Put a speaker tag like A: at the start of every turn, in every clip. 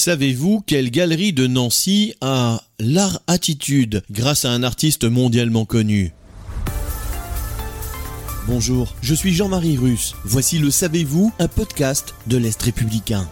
A: Savez-vous quelle galerie de Nancy a l'art attitude grâce à un artiste mondialement connu? Bonjour, je suis Jean-Marie Russe. Voici le Savez-vous, un podcast de l'Est républicain.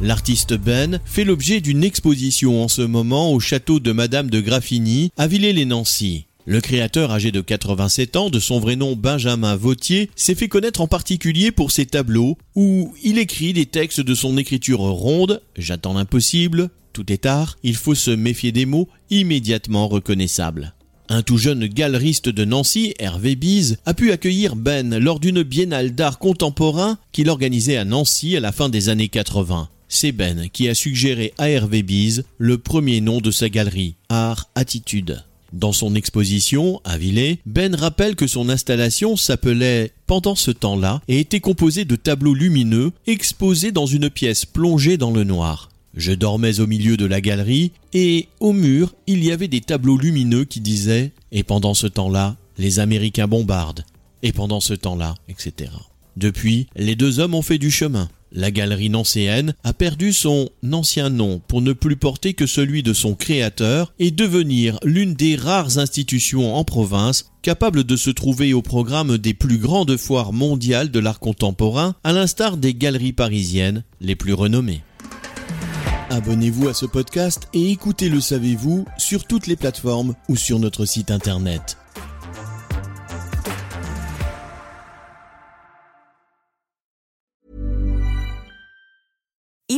A: L'artiste Ben fait l'objet d'une exposition en ce moment au château de Madame de Graffigny à Villers-les-Nancy. Le créateur âgé de 87 ans, de son vrai nom Benjamin Vautier, s'est fait connaître en particulier pour ses tableaux où il écrit des textes de son écriture ronde, j'attends l'impossible, tout est tard, il faut se méfier des mots immédiatement reconnaissables. Un tout jeune galeriste de Nancy, Hervé Bise, a pu accueillir Ben lors d'une biennale d'art contemporain qu'il organisait à Nancy à la fin des années 80. C'est Ben qui a suggéré à Hervé Bise le premier nom de sa galerie, Art Attitude. Dans son exposition à Villers, Ben rappelle que son installation s'appelait Pendant ce temps-là et était composée de tableaux lumineux exposés dans une pièce plongée dans le noir. Je dormais au milieu de la galerie et au mur il y avait des tableaux lumineux qui disaient Et pendant ce temps-là, les Américains bombardent. Et pendant ce temps-là, etc. Depuis, les deux hommes ont fait du chemin. La galerie nancéenne a perdu son ancien nom pour ne plus porter que celui de son créateur et devenir l'une des rares institutions en province capables de se trouver au programme des plus grandes foires mondiales de l'art contemporain, à l'instar des galeries parisiennes les plus renommées. Abonnez-vous à ce podcast et écoutez Le Savez-vous sur toutes les plateformes ou sur notre site internet.